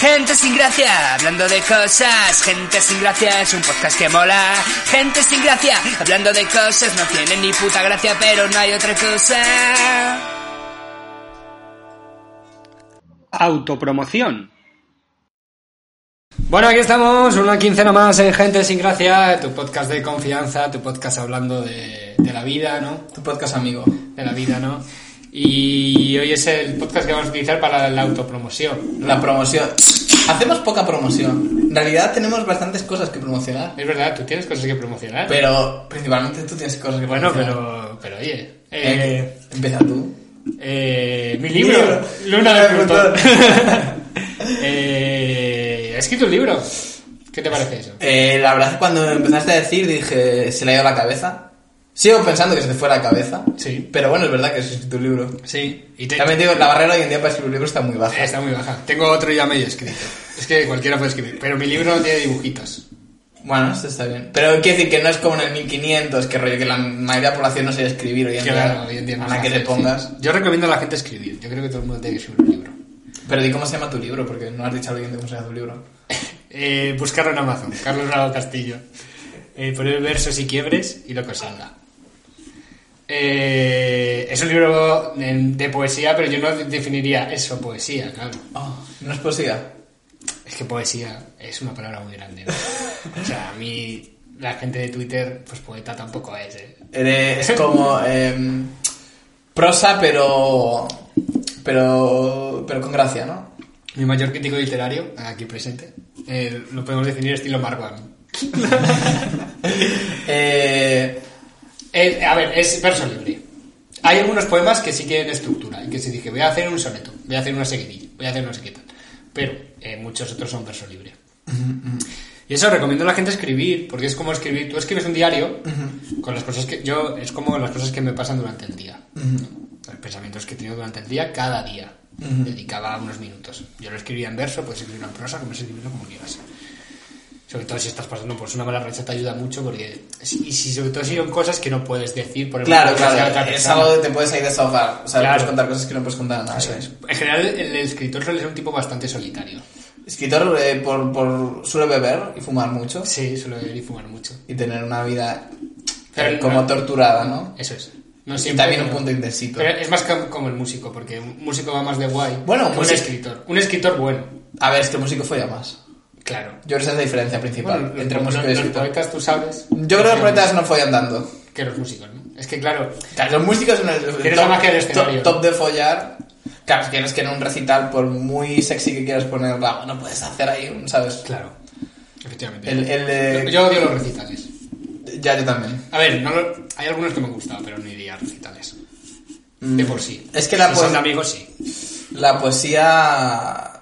Gente sin gracia, hablando de cosas. Gente sin gracia es un podcast que mola. Gente sin gracia, hablando de cosas. No tienen ni puta gracia, pero no hay otra cosa. Autopromoción. Bueno, aquí estamos, una quincena más en Gente Sin Gracia, tu podcast de confianza, tu podcast hablando de, de la vida, ¿no? Tu podcast amigo. De la vida, ¿no? Y hoy es el podcast que vamos a utilizar para la autopromoción. La promoción. Hacemos poca promoción. En realidad tenemos bastantes cosas que promocionar. Es verdad, tú tienes cosas que promocionar. Pero principalmente tú tienes cosas que bueno, promocionar. pero, pero oye. Eh, Eh, empieza tú. eh, mi libro, libro. Luna de. Plutón. eh, he escrito un libro. ¿Qué te parece eso? Eh, la verdad es que cuando empezaste a decir dije, se le ha ido la cabeza. Sigo pensando que se te fue la cabeza. Sí. Pero bueno, es verdad que escrito un libro. Sí. Y te- También digo, la barrera hoy en día para escribir un libro está muy baja. Eh, Está muy baja. Tengo otro ya medio escrito. Es que cualquiera puede escribir. Pero mi libro no tiene dibujitos. Bueno, esto está bien. Pero quiero decir que no es como en el 1500, que rollo que la mayoría de la población no sabe escribir hoy en Claro, día. hoy en día no a la se que te pongas. sí. Yo recomiendo a la gente escribir. Yo creo que todo el mundo tiene que escribir un libro. Pero di cómo se llama tu libro, porque no has dicho a alguien de cómo se llama tu libro. Eh, buscarlo en Amazon. Carlos Bravo Castillo. Eh, poner versos y quiebres y lo que os salga. Eh, es un libro de, de poesía, pero yo no definiría eso poesía, claro. Oh, ¿No es poesía? Es que poesía es una palabra muy grande. ¿no? O sea, a mí la gente de Twitter, pues poeta tampoco es, ¿eh? Eres- como em, prosa, pero, pero, pero con gracia, ¿no? Mi mayor crítico literario, aquí presente, eh, lo podemos definir estilo Marwan. Eh, Eh, a ver, es verso libre. Hay algunos poemas que sí tienen estructura y que se dije, voy a hacer un soneto, voy a hacer una seguidilla, voy a hacer no sé qué tal. Pero eh, muchos otros son verso libre. Y eso recomiendo a la gente escribir, porque es como escribir, tú escribes un diario con las cosas que yo, es como las cosas que me pasan durante el día. Los pensamientos que he tenido durante el día, cada día. Dedicaba unos minutos. Yo lo escribía en verso, puedes escribirlo en prosa, como escribirlo como quieras. Sobre todo si estás pasando por una mala racha te ayuda mucho porque... Y si sobre todo si son cosas que no puedes decir por el claro, claro, es algo que te puedes ahí desahogar. O sea, Claro. puedes contar cosas que no puedes contar a nadie. Eso es. En general, el escritor suele ser un tipo bastante solitario. Escritor eh, por, por suele beber y fumar mucho Sí, suele beber y fumar mucho. y tener una vida Pero eh, como no- torturada, ¿no? Eso es. No Y siempre, también un pero- punto intensito. Pero es más com- como el músico, porque un músico va más de guay Bueno, que un músico- escritor. Un escritor bueno, A ver, este músico folla más. Claro. Yo creo que esa es la diferencia principal Bueno, entre los, músico y los escritor. poetas tú sabes. Yo creo que los poetas no follan tanto. Que los músicos, ¿no? Es que claro, Claro, los músicos son el la magia del escenario. top, top de follar. Claro, si tienes que en un recital, por muy sexy que quieras poner, va, no puedes hacer ahí un, ¿sabes? claro. Efectivamente. El, el Yo- Yo odio los recitales. Ya, yo también. A ver, no lo- hay algunos que me han gustado, pero no iría a recitales. De por sí. Mm. Es que la Si son poes- de amigos, sí. La poesía...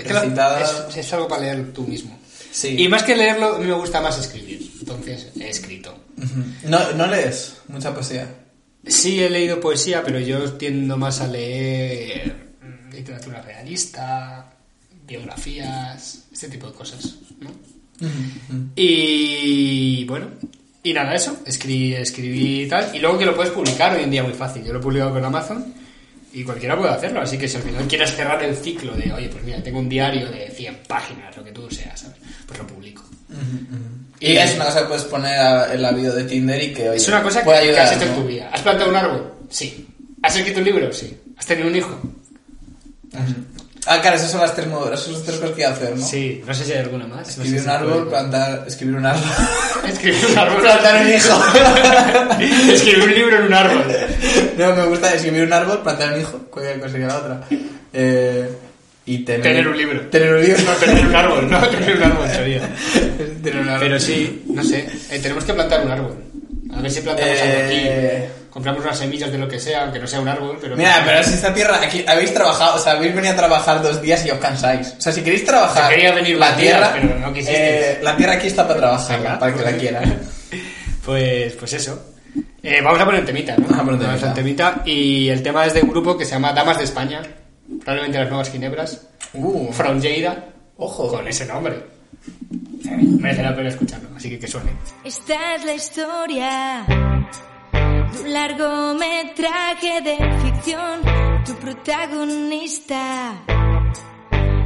Es que recitada- es, es algo para leer tú mismo. Sí. Y más que leerlo, a mí me gusta más escribir. Entonces, he escrito. No, no lees mucha poesía. Sí, he leído poesía, pero yo tiendo más a leer literatura realista, biografías, este tipo de cosas, ¿no? Y bueno, y nada, eso, escribí, escribí y tal, y luego que lo puedes publicar hoy en día muy fácil. Yo lo he publicado con Amazon y cualquiera puede hacerlo, así que si al final quieres cerrar el ciclo de, oye, pues mira, tengo un diario de 100 páginas, lo que tú seas, ¿sabes? Pues lo publico. Y es una cosa que puedes poner a- en la bio de Tinder y que, oye, Es una cosa que, puede que ayudar, has hecho en tu vida. ¿Has plantado un árbol? Sí. ¿Has escrito un libro? Sí. ¿Has tenido un hijo? Ah, claro, esas son las tres, mo- esas son las tres cosas que hay que hacer, ¿no? Sí. No sé si hay alguna más. No Escribir sé un si árbol, plantar... Escribir un árbol... Escribir un árbol. plantar un hijo. Escribir un libro en un árbol. no, me gusta escribir un árbol, plantar un hijo, cualquier cosa la otra. Eh, y tener... Tener un libro. Tener un libro. No, tener un árbol. No, tener un árbol sería. tener un árbol. Pero sí, no sé. eh, tenemos que plantar un árbol. A ver si plantamos algo Eh, aquí. Compramos unas semillas de lo que sea, aunque no sea un árbol, pero... Mira, pero si esta tierra, aquí habéis trabajado, o sea, habéis venido a trabajar dos días y os cansáis. O sea, si queréis trabajar Yo quería venir la más días, tierra, pero no quisisteis. eh, la tierra aquí está para trabajar, Venga. para que la quieran. Pues, pues eso. Eh, vamos a poner temita, ¿no? Vamos a poner temita. temita. Y el tema es de un grupo que se llama Damas de España. Probablemente las nuevas ginebras. Uh, From Lleida. ojo. Con ese nombre. Eh, Merece la pena escucharlo, así que que suene. Esta es la historia un largometraje de ficción. Tu protagonista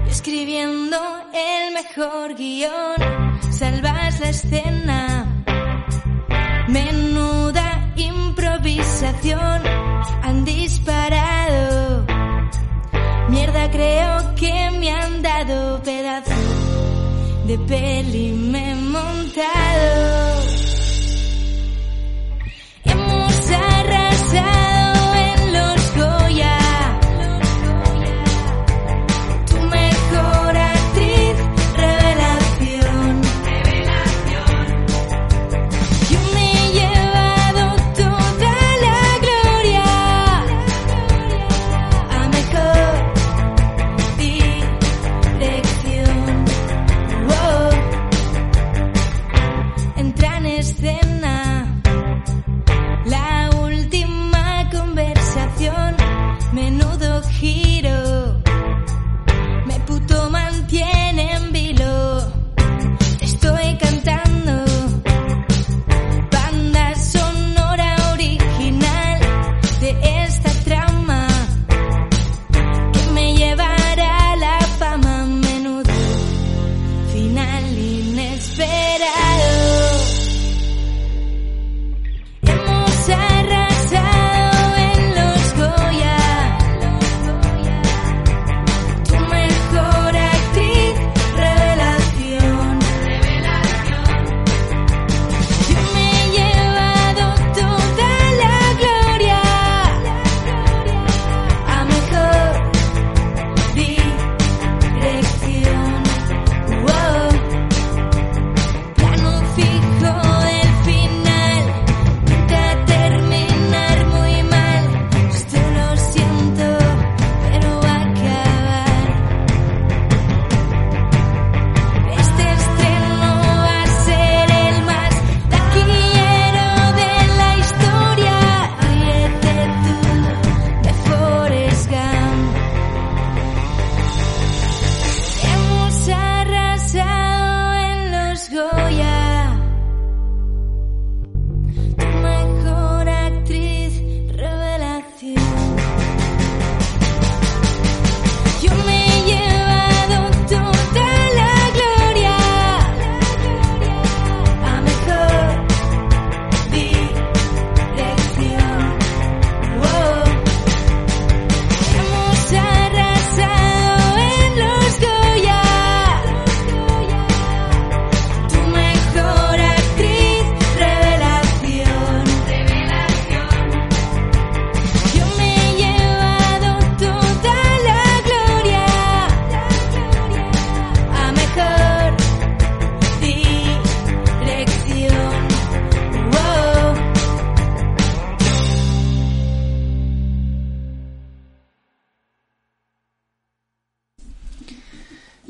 es escribiendo el mejor guion, salvas la escena. Menuda improvisación han disparado. Mierda, creo que me han dado pedazo de peli me he montado.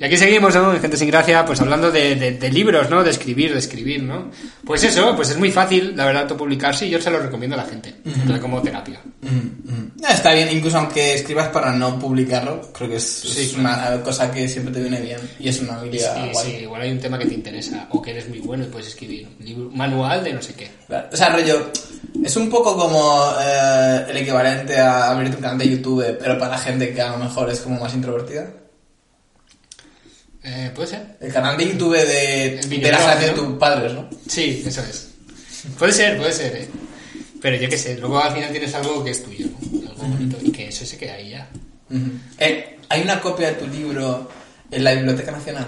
Y aquí seguimos, ¿no? Gente sin gracia, pues hablando de, de- de libros, ¿no? De escribir, de escribir, ¿no? Pues eso, pues es muy fácil, la verdad, autopublicarse y yo se lo recomiendo a la gente, en plan como terapia. Mm. Ah, Está bien, incluso aunque escribas para no publicarlo, creo que es, Sí, es claro. una cosa que siempre te viene bien y es una habilidad Y guay. sí, igual hay un tema que te interesa o que eres muy bueno y puedes escribir un libro, manual de no sé qué. Claro, O sea, rollo, es un poco como eh, el equivalente a abrirte un canal de YouTube, pero para gente que a lo mejor es como más introvertida. Eh, ¿Puede ser? El canal de YouTube de, de videoblog, las canciones de ¿no? tus padres, ¿no? Sí, eso es. Puede ser, puede ser, ¿eh? Pero yo qué sé, luego al final tienes algo que es tuyo, ¿no? Algo bonito y que eso se queda ahí ya. Eh, Hay una copia de tu libro en la Biblioteca Nacional.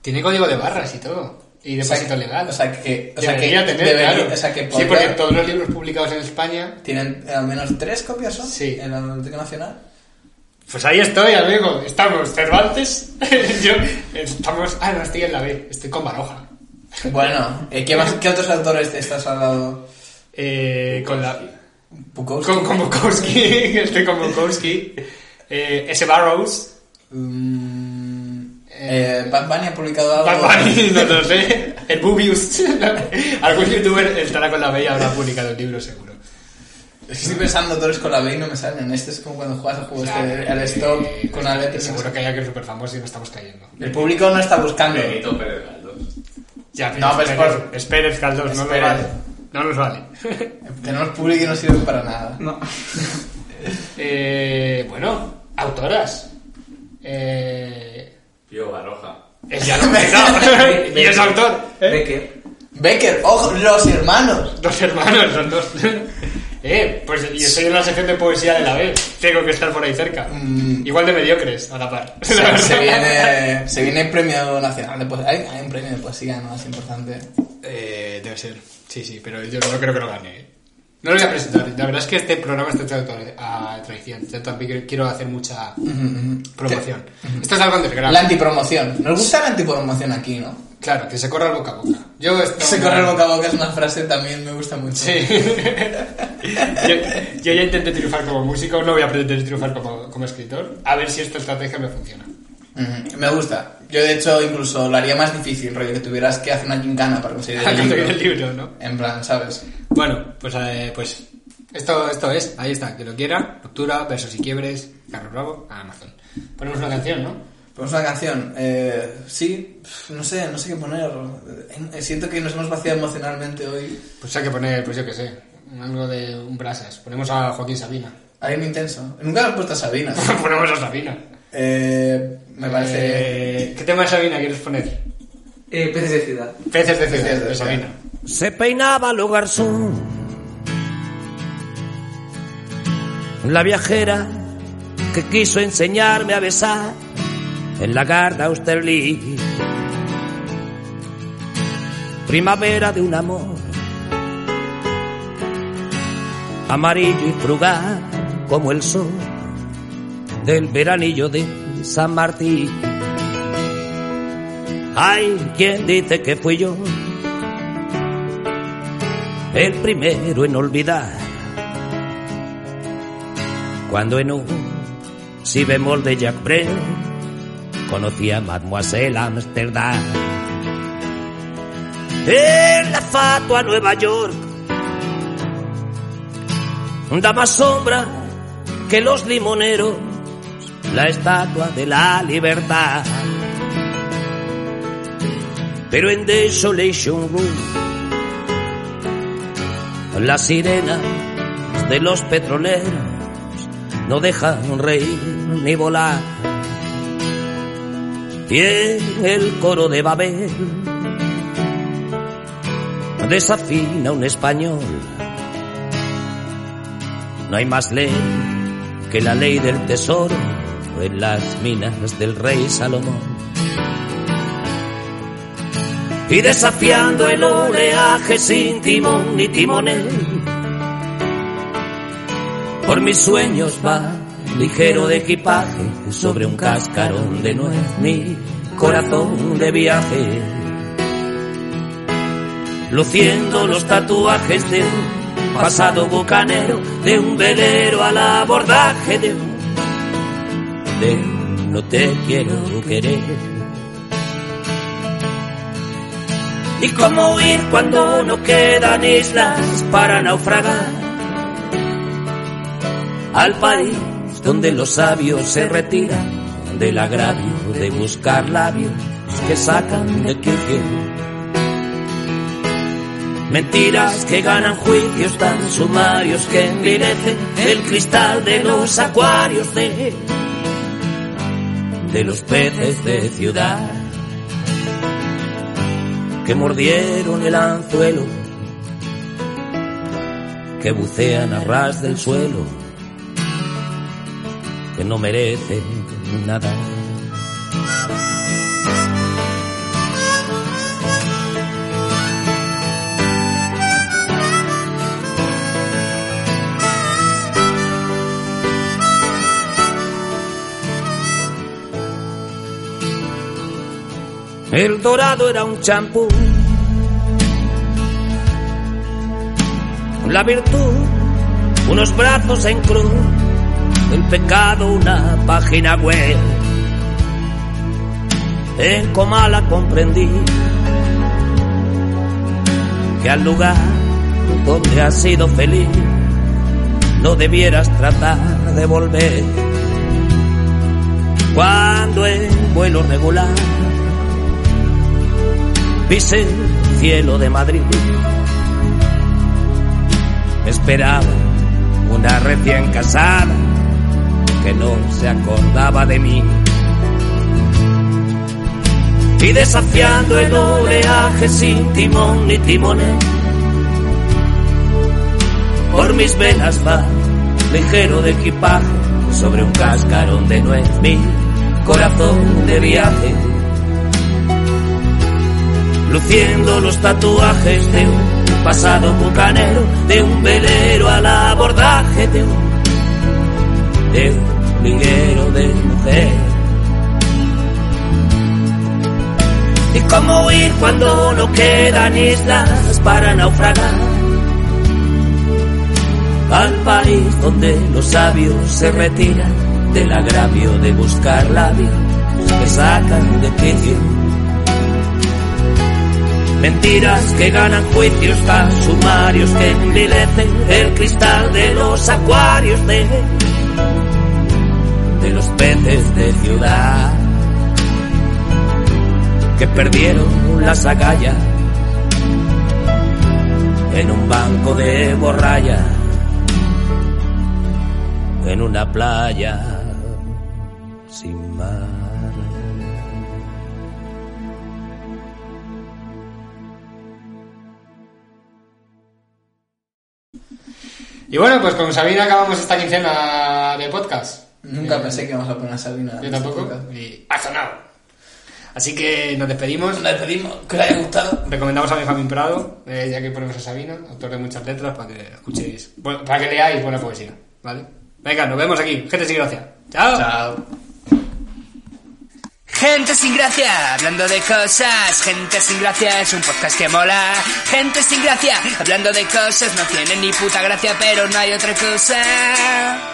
Tiene código de barras y todo. Y O sea, depósito legal. O sea que, o sea que tener, debería- claro. o sea que sí, porque todos los libros publicados en España... tienen al menos tres copias son Sí. en la Biblioteca Nacional. Pues ahí estoy, amigo. Estamos Cervantes. yo... Estamos... Ah, no, estoy en la B. Estoy con Baroja. Bueno, eh, ¿qué, más, ¿qué otros autores te estás hablando? Eh, con la... Bukowski. Con, con Bukowski. estoy con Bukowski. Eh, S. Barrows. Mm, eh, Bad Bunny ha publicado algo. Bad Bunny, no lo sé. El Bubius. Algún youtuber estará con la B y habrá publicado el libro, seguro. Es que estoy pensando autores con la B y no me salen. Este es como cuando juegas al juego este, al stop Eh, con la letra. Seguro que hay alguien súper famoso y no estamos cayendo. El público no está buscando. Benito Pérez Galdós. Ya, No, pero es por- Espérez, Caldós, no nos Espérez. vale. No nos vale. Tenemos público y no sirve para nada. No. Eh, bueno, autoras. Eh, Pío Baroja. Es ya lo no. y es autor. Becker. Becker, ojo, los hermanos. Dos hermanos, son dos. Eh, pues yo estoy en la sección de poesía de la B. Tengo que estar por ahí cerca. Mm. Igual de mediocres, a la par. Se, se viene, se viene el premio nacional de poesía. Hay, hay un premio de poesía más importante. Eh, debe ser. Sí, sí, pero yo no creo que lo gane. No lo voy a presentar. La verdad es que este programa está hecho a traición. Yo también quiero hacer mucha promoción. Esto es algo underground. La antipromoción. Nos gusta la antipromoción aquí, ¿no? Claro, que se corra el boca a boca. Yo esto- Se corre el boca a boca es una frase también me gusta mucho. Sí. yo, yo ya intenté triunfar como músico, no voy a pretender triunfar como, como escritor. A ver si esta estrategia me funciona. Ujú, Me gusta. Yo de hecho incluso lo haría más difícil, rollo, que tuvieras que hacer una gincana para conseguir el libro. el libro, ¿no? En plan, ¿sabes? Bueno, pues, eh, pues esto, esto es, ahí está, que lo quiera, Ruptura, Versos y Quiebres, Carlos Bravo, a Amazon. Ponemos una canción, ¿no? Pues una canción. Eh, sí, no sé, no sé qué poner. Eh, Siento que nos hemos vaciado emocionalmente hoy. Pues hay que poner, pues yo qué sé, algo de un brasas. Ponemos a Joaquín Sabina. Un intenso. Nunca me he puesto a Sabina. Ponemos a Sabina. Eh, me parece... Eh, ¿Qué tema de Sabina quieres poner? Eh, peces de ciudad. Peces de ciudad, de. Sabina. Se peinaba lo garzón. La viajera que quiso enseñarme a besar en la Garda Austerlitz. Primavera de un amor amarillo y frugal como el sol del veranillo de San Martín. Hay quien dice que fui yo el primero en olvidar. Cuando en un si bemol de Jack Brel conocí a Mademoiselle Amsterdam. En la fatua Nueva York da más sombra que los limoneros, la estatua de la libertad. Pero en Desolation Room las sirenas de los petroleros no dejan reír ni volar. Y en el coro de Babel desafina un español. No hay más ley que la ley del tesoro en las minas del rey Salomón. Y desafiando el oleaje sin timón ni timonel. Por mis sueños va ligero de equipaje sobre un cascarón de nuez mi corazón de viaje. Luciendo los tatuajes de un pasado bucanero, de un velero al abordaje de un, de no te quiero querer. Y cómo huir cuando no quedan islas para naufragar al país donde los sabios se retiran del agravio de buscar labios que sacan de quicio. Mentiras que ganan juicios tan sumarios que envilecen el cristal de los acuarios de, de los peces de ciudad que mordieron el anzuelo, que bucean a ras del suelo, que no merecen nada. El dorado era un champú. La virtud, unos brazos en cruz. El pecado, una página web. En Comala comprendí que al lugar donde has sido feliz no debieras tratar de volver. Cuando en vuelo regular pise el cielo de Madrid. Esperaba una recién casada que no se acordaba de mí. y desafiando el oleaje sin timón ni timonel. Por mis venas va ligero de equipaje sobre un cascarón de nuez, mi corazón de viaje, luciendo los tatuajes de un pasado bucanero, de un velero al abordaje de un, de un liguero de mujer. Y cómo huir cuando no quedan islas para naufragar al país donde los sabios se retiran del agravio de buscar labios que sacan de quicio. Mentiras que ganan juicios tan sumarios que envilecen el cristal de los acuarios de, de los peces de ciudad que perdieron las agallas en un banco de borralla en una playa sin mar. Y bueno, pues con Sabina acabamos esta quincena de podcast. Nunca pensé que íbamos a poner a Sabina. Yo este tampoco. Y ha sonado. Así que nos despedimos. Nos despedimos. Que os haya gustado. Recomendamos a Benjamín Prado, eh, ya que ponemos a Sabina, autor de muchas letras, para que escuchéis, bueno, para que leáis buena poesía, ¿vale? Venga, nos vemos aquí. Gente sin gracia. Chao. Chao. Gente sin gracia, hablando de cosas. Gente sin gracia es un podcast que mola. Gente sin gracia, hablando de cosas. No tiene ni puta gracia, pero no hay otra cosa.